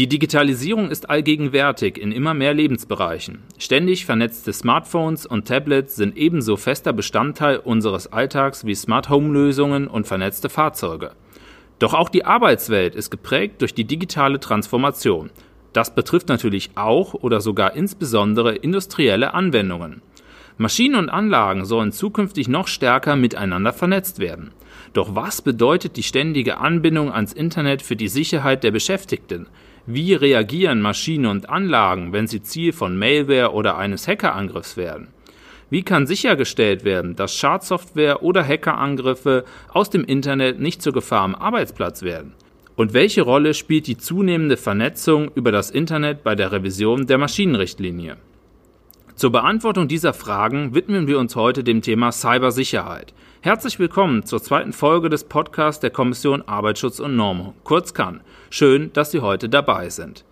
Die Digitalisierung ist allgegenwärtig in immer mehr Lebensbereichen. Ständig vernetzte Smartphones und Tablets sind ebenso fester Bestandteil unseres Alltags wie Smart Home Lösungen und vernetzte Fahrzeuge. Doch auch die Arbeitswelt ist geprägt durch die digitale Transformation. Das betrifft natürlich auch oder sogar insbesondere industrielle Anwendungen. Maschinen und Anlagen sollen zukünftig noch stärker miteinander vernetzt werden. Doch was bedeutet die ständige Anbindung ans Internet für die Sicherheit der Beschäftigten? Wie reagieren Maschinen und Anlagen, wenn sie Ziel von Malware oder eines Hackerangriffs werden? Wie kann sichergestellt werden, dass Schadsoftware oder Hackerangriffe aus dem Internet nicht zur Gefahr am Arbeitsplatz werden? Und welche Rolle spielt die zunehmende Vernetzung über das Internet bei der Revision der Maschinenrichtlinie? Zur Beantwortung dieser Fragen widmen wir uns heute dem Thema Cybersicherheit. Herzlich willkommen zur zweiten Folge des Podcasts der Kommission Arbeitsschutz und Normung, kurz kann. Schön, dass Sie heute dabei sind.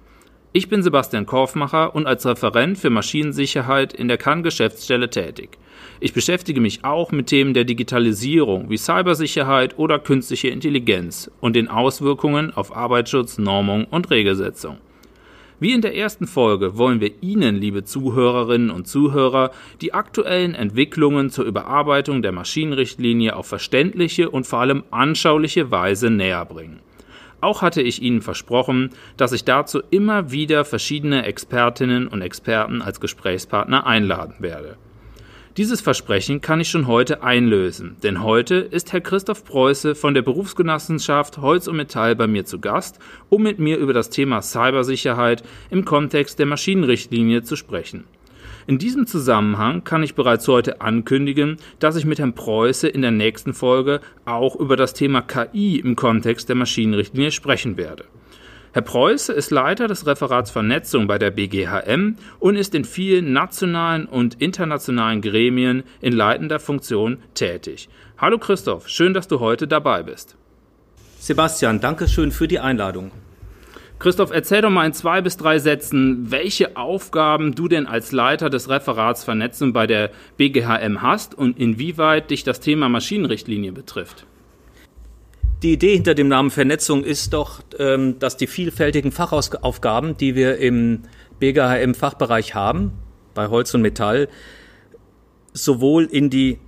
Ich bin Sebastian Korfmacher und als Referent für Maschinensicherheit in der kann Geschäftsstelle tätig. Ich beschäftige mich auch mit Themen der Digitalisierung wie Cybersicherheit oder künstliche Intelligenz und den Auswirkungen auf Arbeitsschutz, Normung und Regelsetzung. Wie in der ersten Folge wollen wir Ihnen, liebe Zuhörerinnen und Zuhörer, die aktuellen Entwicklungen zur Überarbeitung der Maschinenrichtlinie auf verständliche und vor allem anschauliche Weise näher bringen. Auch hatte ich Ihnen versprochen, dass ich dazu immer wieder verschiedene Expertinnen und Experten als Gesprächspartner einladen werde. Dieses Versprechen kann ich schon heute einlösen, denn heute ist Herr Christoph Preuße von der Berufsgenossenschaft Holz und Metall bei mir zu Gast, um mit mir über das Thema Cybersicherheit im Kontext der Maschinenrichtlinie zu sprechen. In diesem Zusammenhang kann ich bereits heute ankündigen, dass ich mit Herrn Preuße in der nächsten Folge auch über das Thema KI im Kontext der Maschinenrichtlinie sprechen werde. Herr Preuße ist Leiter des Referats Vernetzung bei der BGHM und ist in vielen nationalen und internationalen Gremien in leitender Funktion tätig. Hallo Christoph, schön, dass du heute dabei bist. Sebastian, danke schön für die Einladung. Christoph, erzähl doch mal in zwei bis drei Sätzen, welche Aufgaben du denn als Leiter des Referats Vernetzung bei der BGHM hast und inwieweit dich das Thema Maschinenrichtlinie betrifft. Die Idee hinter dem Namen Vernetzung ist doch, ähm, dass die vielfältigen Fachaufgaben, die wir im BGHM-Fachbereich haben, bei Holz und Metall, sowohl in die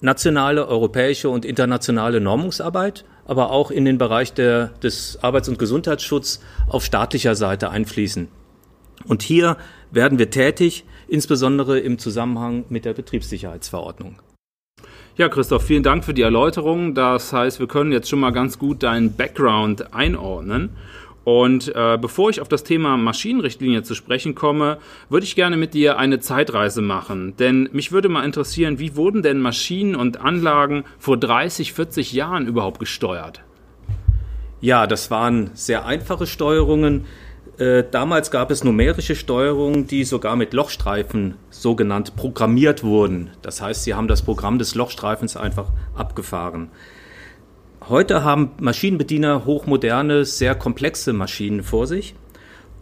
nationale, europäische und internationale Normungsarbeit, aber auch in den Bereich der, des Arbeits- und Gesundheitsschutzes auf staatlicher Seite einfließen. Und hier werden wir tätig, insbesondere im Zusammenhang mit der Betriebssicherheitsverordnung. Ja, Christoph, vielen Dank für die Erläuterung. Das heißt, wir können jetzt schon mal ganz gut deinen Background einordnen. Und äh, bevor ich auf das Thema Maschinenrichtlinie zu sprechen komme, würde ich gerne mit dir eine Zeitreise machen. Denn mich würde mal interessieren, wie wurden denn Maschinen und Anlagen vor 30, 40 Jahren überhaupt gesteuert? Ja, das waren sehr einfache Steuerungen. Äh, damals gab es numerische Steuerungen, die sogar mit Lochstreifen sogenannt programmiert wurden. Das heißt, sie haben das Programm des Lochstreifens einfach abgefahren. Heute haben Maschinenbediener hochmoderne, sehr komplexe Maschinen vor sich.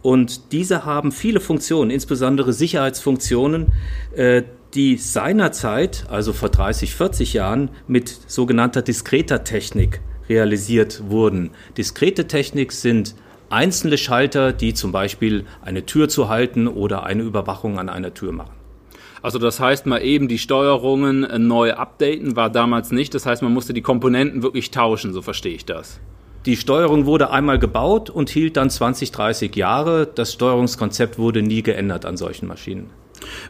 Und diese haben viele Funktionen, insbesondere Sicherheitsfunktionen, äh, die seinerzeit, also vor 30, 40 Jahren, mit sogenannter diskreter Technik realisiert wurden. Diskrete Technik sind einzelne Schalter, die zum Beispiel eine Tür zu halten oder eine Überwachung an einer Tür machen. Also das heißt mal eben die Steuerungen äh, neu updaten war damals nicht. Das heißt, man musste die Komponenten wirklich tauschen, so verstehe ich das. Die Steuerung wurde einmal gebaut und hielt dann 20, 30 Jahre. Das Steuerungskonzept wurde nie geändert an solchen Maschinen.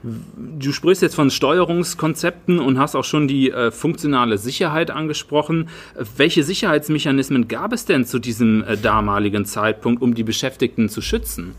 Du sprichst jetzt von Steuerungskonzepten und hast auch schon die äh, funktionale Sicherheit angesprochen. Welche Sicherheitsmechanismen gab es denn zu diesem äh, damaligen Zeitpunkt, um die Beschäftigten zu schützen?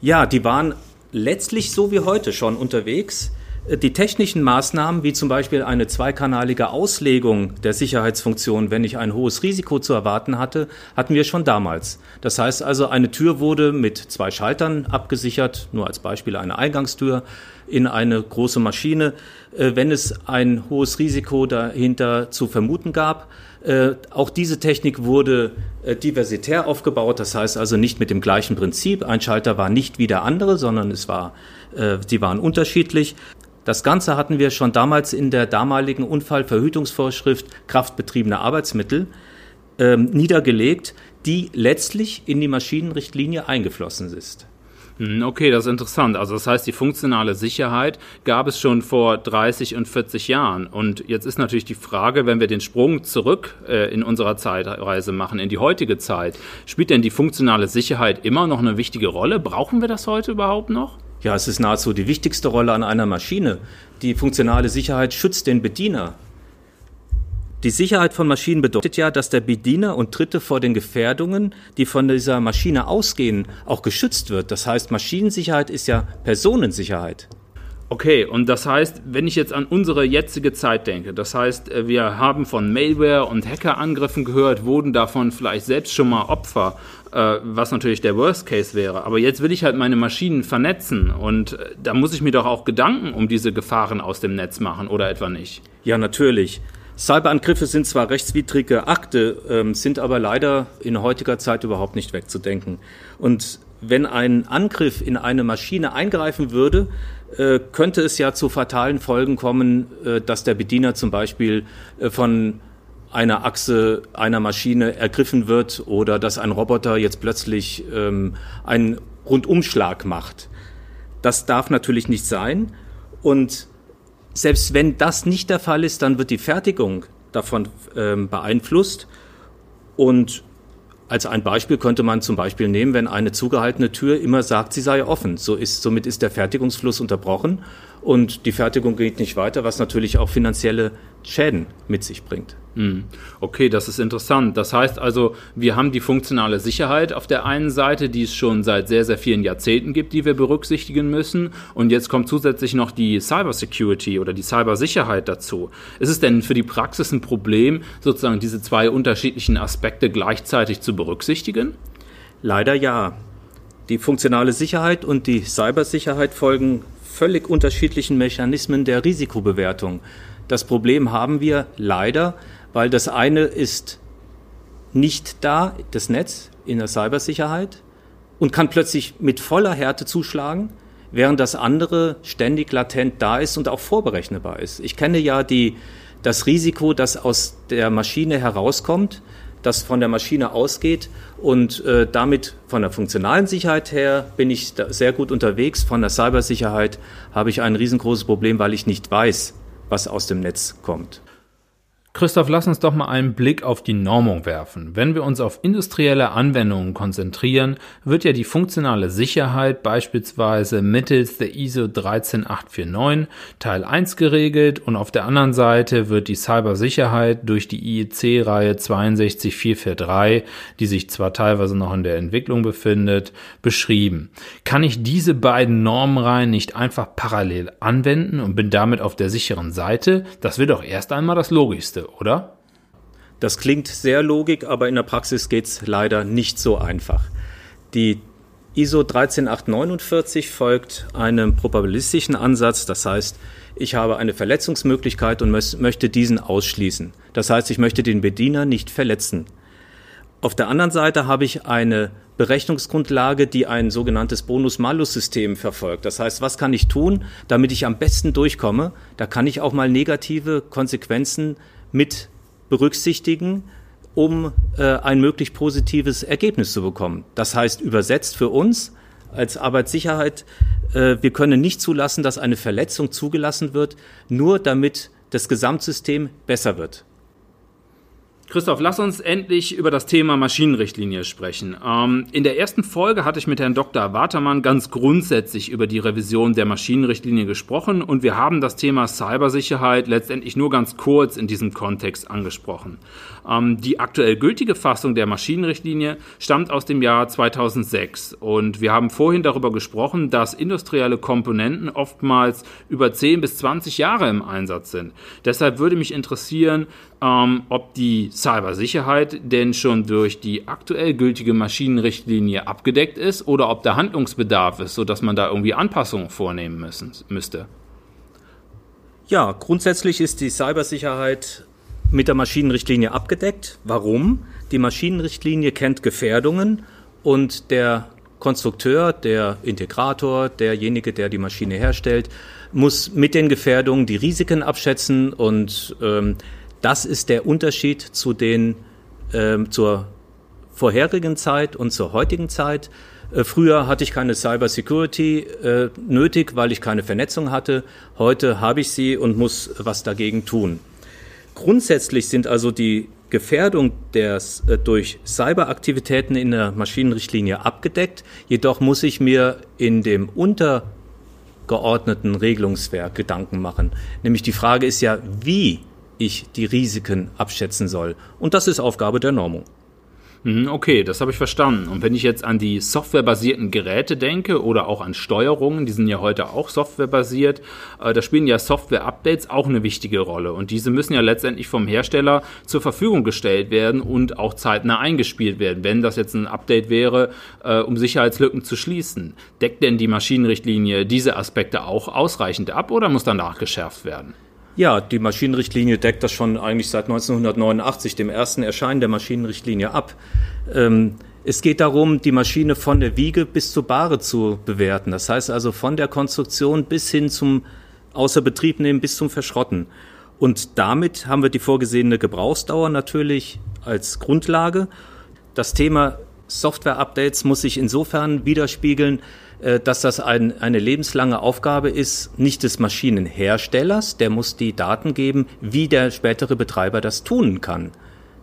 Ja, die waren letztlich so wie heute schon unterwegs. Die technischen Maßnahmen, wie zum Beispiel eine zweikanalige Auslegung der Sicherheitsfunktion, wenn ich ein hohes Risiko zu erwarten hatte, hatten wir schon damals. Das heißt also, eine Tür wurde mit zwei Schaltern abgesichert, nur als Beispiel eine Eingangstür in eine große Maschine. Äh, wenn es ein hohes Risiko dahinter zu vermuten gab, äh, auch diese Technik wurde äh, diversitär aufgebaut, das heißt also nicht mit dem gleichen Prinzip. Ein Schalter war nicht wie der andere, sondern es war, sie waren unterschiedlich. Das Ganze hatten wir schon damals in der damaligen Unfallverhütungsvorschrift kraftbetriebene Arbeitsmittel ähm, niedergelegt, die letztlich in die Maschinenrichtlinie eingeflossen ist. Hm, okay, das ist interessant. Also das heißt, die funktionale Sicherheit gab es schon vor 30 und 40 Jahren. Und jetzt ist natürlich die Frage, wenn wir den Sprung zurück äh, in unserer Zeitreise machen, in die heutige Zeit, spielt denn die funktionale Sicherheit immer noch eine wichtige Rolle? Brauchen wir das heute überhaupt noch? Ja, es ist nahezu die wichtigste Rolle an einer Maschine. Die funktionale Sicherheit schützt den Bediener. Die Sicherheit von Maschinen bedeutet ja, dass der Bediener und Dritte vor den Gefährdungen, die von dieser Maschine ausgehen, auch geschützt wird. Das heißt, Maschinensicherheit ist ja Personensicherheit. Okay, und das heißt, wenn ich jetzt an unsere jetzige Zeit denke, das heißt, äh, wir haben von Malware und Hackerangriffen gehört, wurden davon vielleicht selbst schon mal Opfer, was natürlich der Worst Case wäre. Aber jetzt will ich halt meine Maschinen vernetzen und äh, da muss ich mir doch auch Gedanken um diese Gefahren aus dem Netz machen, oder etwa nicht? Ja, natürlich. Cyberangriffe sind zwar rechtswidrige Akte, ähm, sind aber leider in heutiger Zeit überhaupt nicht wegzudenken. Und wenn ein Angriff in eine Maschine eingreifen würde, äh, könnte es ja zu fatalen Folgen kommen, äh, dass der Bediener zum Beispiel äh, von einer Achse einer Maschine ergriffen wird oder dass ein Roboter jetzt plötzlich ähm, einen Rundumschlag macht. Das darf natürlich nicht sein. Und selbst wenn das nicht der Fall ist, dann wird die Fertigung davon ähm, beeinflusst. Und als ein Beispiel könnte man zum Beispiel nehmen, wenn eine zugehaltene Tür immer sagt, sie sei offen. So ist, somit ist der Fertigungsfluss unterbrochen und die Fertigung geht nicht weiter, was natürlich auch finanzielle Schäden mit sich bringt. Hm. Okay, das ist interessant. Das heißt also, wir haben die funktionale Sicherheit auf der einen Seite, die es schon seit sehr, sehr vielen Jahrzehnten gibt, die wir berücksichtigen müssen. Und jetzt kommt zusätzlich noch die Cybersecurity oder die Cybersicherheit dazu. Ist es denn für die Praxis ein Problem, sozusagen diese zwei unterschiedlichen Aspekte gleichzeitig zu berücksichtigen? Leider ja. Die funktionale Sicherheit und die Cybersicherheit folgen völlig unterschiedlichen Mechanismen der Risikobewertung. Das Problem haben wir leider, weil das eine ist nicht da, das Netz in der Cybersicherheit, und kann plötzlich mit voller Härte zuschlagen, während das andere ständig latent da ist und auch vorberechenbar ist. Ich kenne ja die, das Risiko, das aus der Maschine herauskommt, das von der Maschine ausgeht und äh, damit von der funktionalen Sicherheit her bin ich sehr gut unterwegs. Von der Cybersicherheit habe ich ein riesengroßes Problem, weil ich nicht weiß, was aus dem Netz kommt. Christoph, lass uns doch mal einen Blick auf die Normung werfen. Wenn wir uns auf industrielle Anwendungen konzentrieren, wird ja die funktionale Sicherheit beispielsweise mittels der ISO 13849 Teil 1 geregelt und auf der anderen Seite wird die Cybersicherheit durch die IEC-Reihe 62443, die sich zwar teilweise noch in der Entwicklung befindet, beschrieben. Kann ich diese beiden Normenreihen nicht einfach parallel anwenden und bin damit auf der sicheren Seite? Das wäre doch erst einmal das Logischste oder? Das klingt sehr logik, aber in der Praxis geht es leider nicht so einfach. Die ISO 13849 folgt einem probabilistischen Ansatz, das heißt, ich habe eine Verletzungsmöglichkeit und möchte diesen ausschließen. Das heißt, ich möchte den Bediener nicht verletzen. Auf der anderen Seite habe ich eine Berechnungsgrundlage, die ein sogenanntes Bonus-Malus-System verfolgt. Das heißt, was kann ich tun, damit ich am besten durchkomme? Da kann ich auch mal negative Konsequenzen mit berücksichtigen, um äh, ein möglichst positives Ergebnis zu bekommen. Das heißt übersetzt für uns als Arbeitssicherheit, äh, wir können nicht zulassen, dass eine Verletzung zugelassen wird, nur damit das Gesamtsystem besser wird. Christoph, lass uns endlich über das Thema Maschinenrichtlinie sprechen. Ähm, in der ersten Folge hatte ich mit Herrn Dr. Watermann ganz grundsätzlich über die Revision der Maschinenrichtlinie gesprochen und wir haben das Thema Cybersicherheit letztendlich nur ganz kurz in diesem Kontext angesprochen. Ähm, die aktuell gültige Fassung der Maschinenrichtlinie stammt aus dem Jahr 2006 und wir haben vorhin darüber gesprochen, dass industrielle Komponenten oftmals über 10 bis 20 Jahre im Einsatz sind. Deshalb würde mich interessieren, ähm, ob die Cybersicherheit denn schon durch die aktuell gültige Maschinenrichtlinie abgedeckt ist oder ob da Handlungsbedarf ist, sodass man da irgendwie Anpassungen vornehmen müssen, müsste. Ja, grundsätzlich ist die Cybersicherheit mit der Maschinenrichtlinie abgedeckt. Warum? Die Maschinenrichtlinie kennt Gefährdungen und der Konstrukteur, der Integrator, derjenige, der die Maschine herstellt, muss mit den Gefährdungen die Risiken abschätzen und ähm, das ist der Unterschied zu den, ähm, zur vorherigen Zeit und zur heutigen Zeit. Äh, früher hatte ich keine Cyber Security äh, nötig, weil ich keine Vernetzung hatte. Heute habe ich sie und muss was dagegen tun. Grundsätzlich sind also die Gefährdung des, äh, durch Cyberaktivitäten in der Maschinenrichtlinie abgedeckt. Jedoch muss ich mir in dem untergeordneten Regelungswerk Gedanken machen. Nämlich die Frage ist ja, wie ich die Risiken abschätzen soll. Und das ist Aufgabe der Normung. Mhm, okay, das habe ich verstanden. Und wenn ich jetzt an die softwarebasierten Geräte denke oder auch an Steuerungen, die sind ja heute auch softwarebasiert, äh, da spielen ja Software-Updates auch eine wichtige Rolle. Und diese müssen ja letztendlich vom Hersteller zur Verfügung gestellt werden und auch zeitnah eingespielt werden, wenn das jetzt ein Update wäre, äh, um Sicherheitslücken zu schließen. Deckt denn die Maschinenrichtlinie diese Aspekte auch ausreichend ab oder muss danach geschärft werden? Ja, die Maschinenrichtlinie deckt das schon eigentlich seit 1989, dem ersten Erscheinen der Maschinenrichtlinie, ab. Ähm, es geht darum, die Maschine von der Wiege bis zur Bahre zu bewerten. Das heißt also von der Konstruktion bis hin zum Außerbetriebnehmen bis zum Verschrotten. Und damit haben wir die vorgesehene Gebrauchsdauer natürlich als Grundlage. Das Thema Software-Updates muss sich insofern widerspiegeln, dass das ein, eine lebenslange Aufgabe ist, nicht des Maschinenherstellers, der muss die Daten geben, wie der spätere Betreiber das tun kann.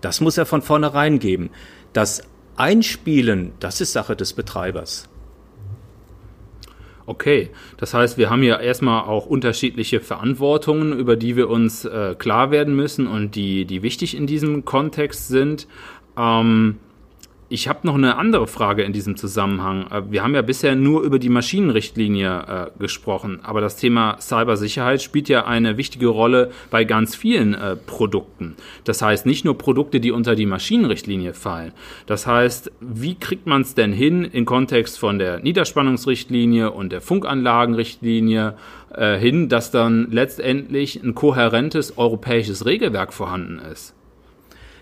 Das muss er von vornherein geben. Das Einspielen, das ist Sache des Betreibers. Okay, das heißt, wir haben ja erstmal auch unterschiedliche Verantwortungen, über die wir uns äh, klar werden müssen und die, die wichtig in diesem Kontext sind. Ähm, ich habe noch eine andere Frage in diesem Zusammenhang. Äh, wir haben ja bisher nur über die Maschinenrichtlinie äh, gesprochen, aber das Thema Cybersicherheit spielt ja eine wichtige Rolle bei ganz vielen äh, Produkten. Das heißt nicht nur Produkte, die unter die Maschinenrichtlinie fallen. Das heißt, wie kriegt man es denn hin im Kontext von der Niederspannungsrichtlinie und der Funkanlagenrichtlinie äh, hin, dass dann letztendlich ein kohärentes europäisches Regelwerk vorhanden ist?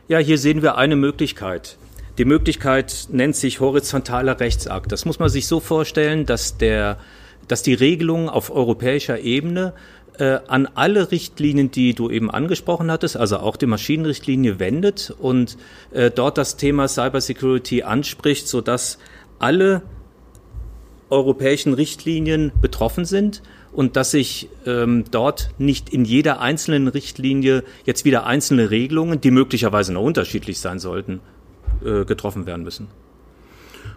Ja, hier sehen wir eine Möglichkeit. Die Möglichkeit nennt sich horizontaler Rechtsakt. Das muss man sich so vorstellen, dass, der, dass die Regelung auf europäischer Ebene äh, an alle Richtlinien, die du eben angesprochen hattest, also auch die Maschinenrichtlinie wendet und äh, dort das Thema Cybersecurity anspricht, sodass alle europäischen Richtlinien betroffen sind und dass sich ähm, dort nicht in jeder einzelnen Richtlinie jetzt wieder einzelne Regelungen, die möglicherweise noch unterschiedlich sein sollten, äh, getroffen werden müssen.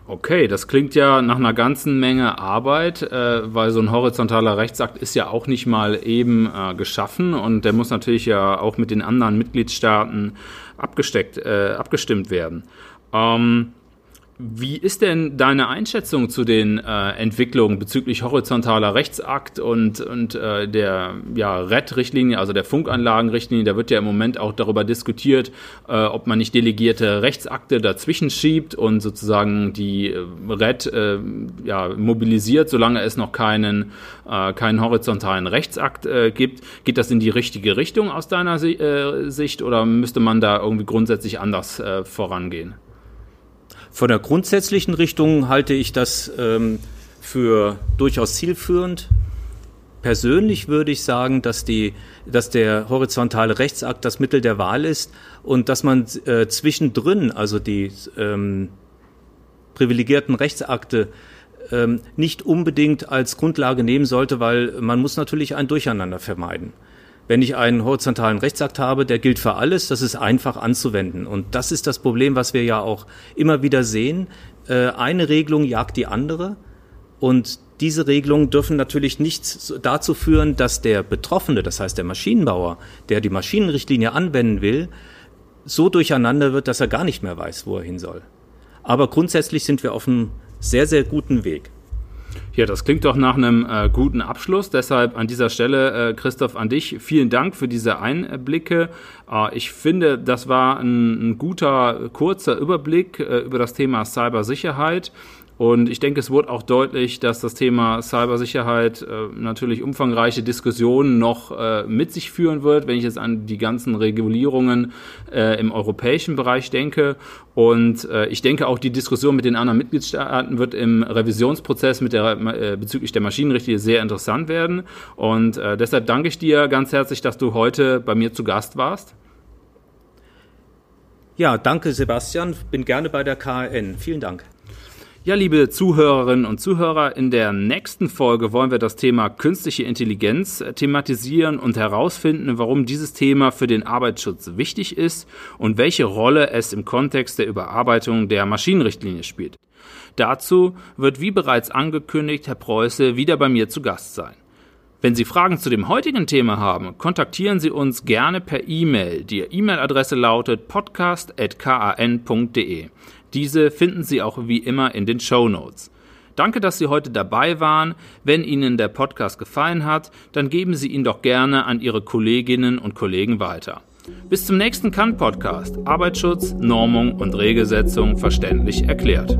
Okay, das klingt ja nach einer ganzen Menge Arbeit, äh, weil so ein horizontaler Rechtsakt ist ja auch nicht mal eben äh, geschaffen und der muss natürlich ja auch mit den anderen Mitgliedstaaten abgesteckt, äh, abgestimmt werden. Ähm, wie ist denn deine Einschätzung zu den äh, Entwicklungen bezüglich horizontaler Rechtsakt und, und äh, der ja, RED-Richtlinie, also der Funkanlagenrichtlinie? Da wird ja im Moment auch darüber diskutiert, äh, ob man nicht delegierte Rechtsakte dazwischen schiebt und sozusagen die äh, RED äh, ja, mobilisiert, solange es noch keinen, äh, keinen horizontalen Rechtsakt äh, gibt. Geht das in die richtige Richtung aus deiner äh, Sicht oder müsste man da irgendwie grundsätzlich anders äh, vorangehen? Von der grundsätzlichen Richtung halte ich das ähm, für durchaus zielführend. Persönlich würde ich sagen, dass, die, dass der horizontale Rechtsakt das Mittel der Wahl ist und dass man äh, zwischendrin, also die ähm, privilegierten Rechtsakte, ähm, nicht unbedingt als Grundlage nehmen sollte, weil man muss natürlich ein Durcheinander vermeiden. Wenn ich einen horizontalen Rechtsakt habe, der gilt für alles, das ist einfach anzuwenden. Und das ist das Problem, was wir ja auch immer wieder sehen. Äh, eine Regelung jagt die andere. Und diese Regelungen dürfen natürlich nicht dazu führen, dass der Betroffene, das heißt der Maschinenbauer, der die Maschinenrichtlinie anwenden will, so durcheinander wird, dass er gar nicht mehr weiß, wo er hin soll. Aber grundsätzlich sind wir auf einem sehr, sehr guten Weg. Ja, das klingt doch nach einem äh, guten Abschluss. Deshalb an dieser Stelle, äh, Christoph, an dich vielen Dank für diese Einblicke. Äh, ich finde, das war ein, ein guter, kurzer Überblick äh, über das Thema Cybersicherheit. Und ich denke, es wurde auch deutlich, dass das Thema Cybersicherheit äh, natürlich umfangreiche Diskussionen noch äh, mit sich führen wird, wenn ich jetzt an die ganzen Regulierungen äh, im europäischen Bereich denke. Und äh, ich denke auch, die Diskussion mit den anderen Mitgliedstaaten wird im Revisionsprozess mit der, äh, bezüglich der Maschinenrichtlinie sehr interessant werden. Und äh, deshalb danke ich dir ganz herzlich, dass du heute bei mir zu Gast warst. Ja, danke Sebastian, bin gerne bei der KN. Vielen Dank. Ja, liebe Zuhörerinnen und Zuhörer, in der nächsten Folge wollen wir das Thema künstliche Intelligenz thematisieren und herausfinden, warum dieses Thema für den Arbeitsschutz wichtig ist und welche Rolle es im Kontext der Überarbeitung der Maschinenrichtlinie spielt. Dazu wird wie bereits angekündigt Herr Preuße wieder bei mir zu Gast sein. Wenn Sie Fragen zu dem heutigen Thema haben, kontaktieren Sie uns gerne per E-Mail. Die E-Mail-Adresse lautet podcast.kan.de. Diese finden Sie auch wie immer in den Show Notes. Danke, dass Sie heute dabei waren. Wenn Ihnen der Podcast gefallen hat, dann geben Sie ihn doch gerne an Ihre Kolleginnen und Kollegen weiter. Bis zum nächsten Kann-Podcast. Arbeitsschutz, Normung und Regelsetzung verständlich erklärt.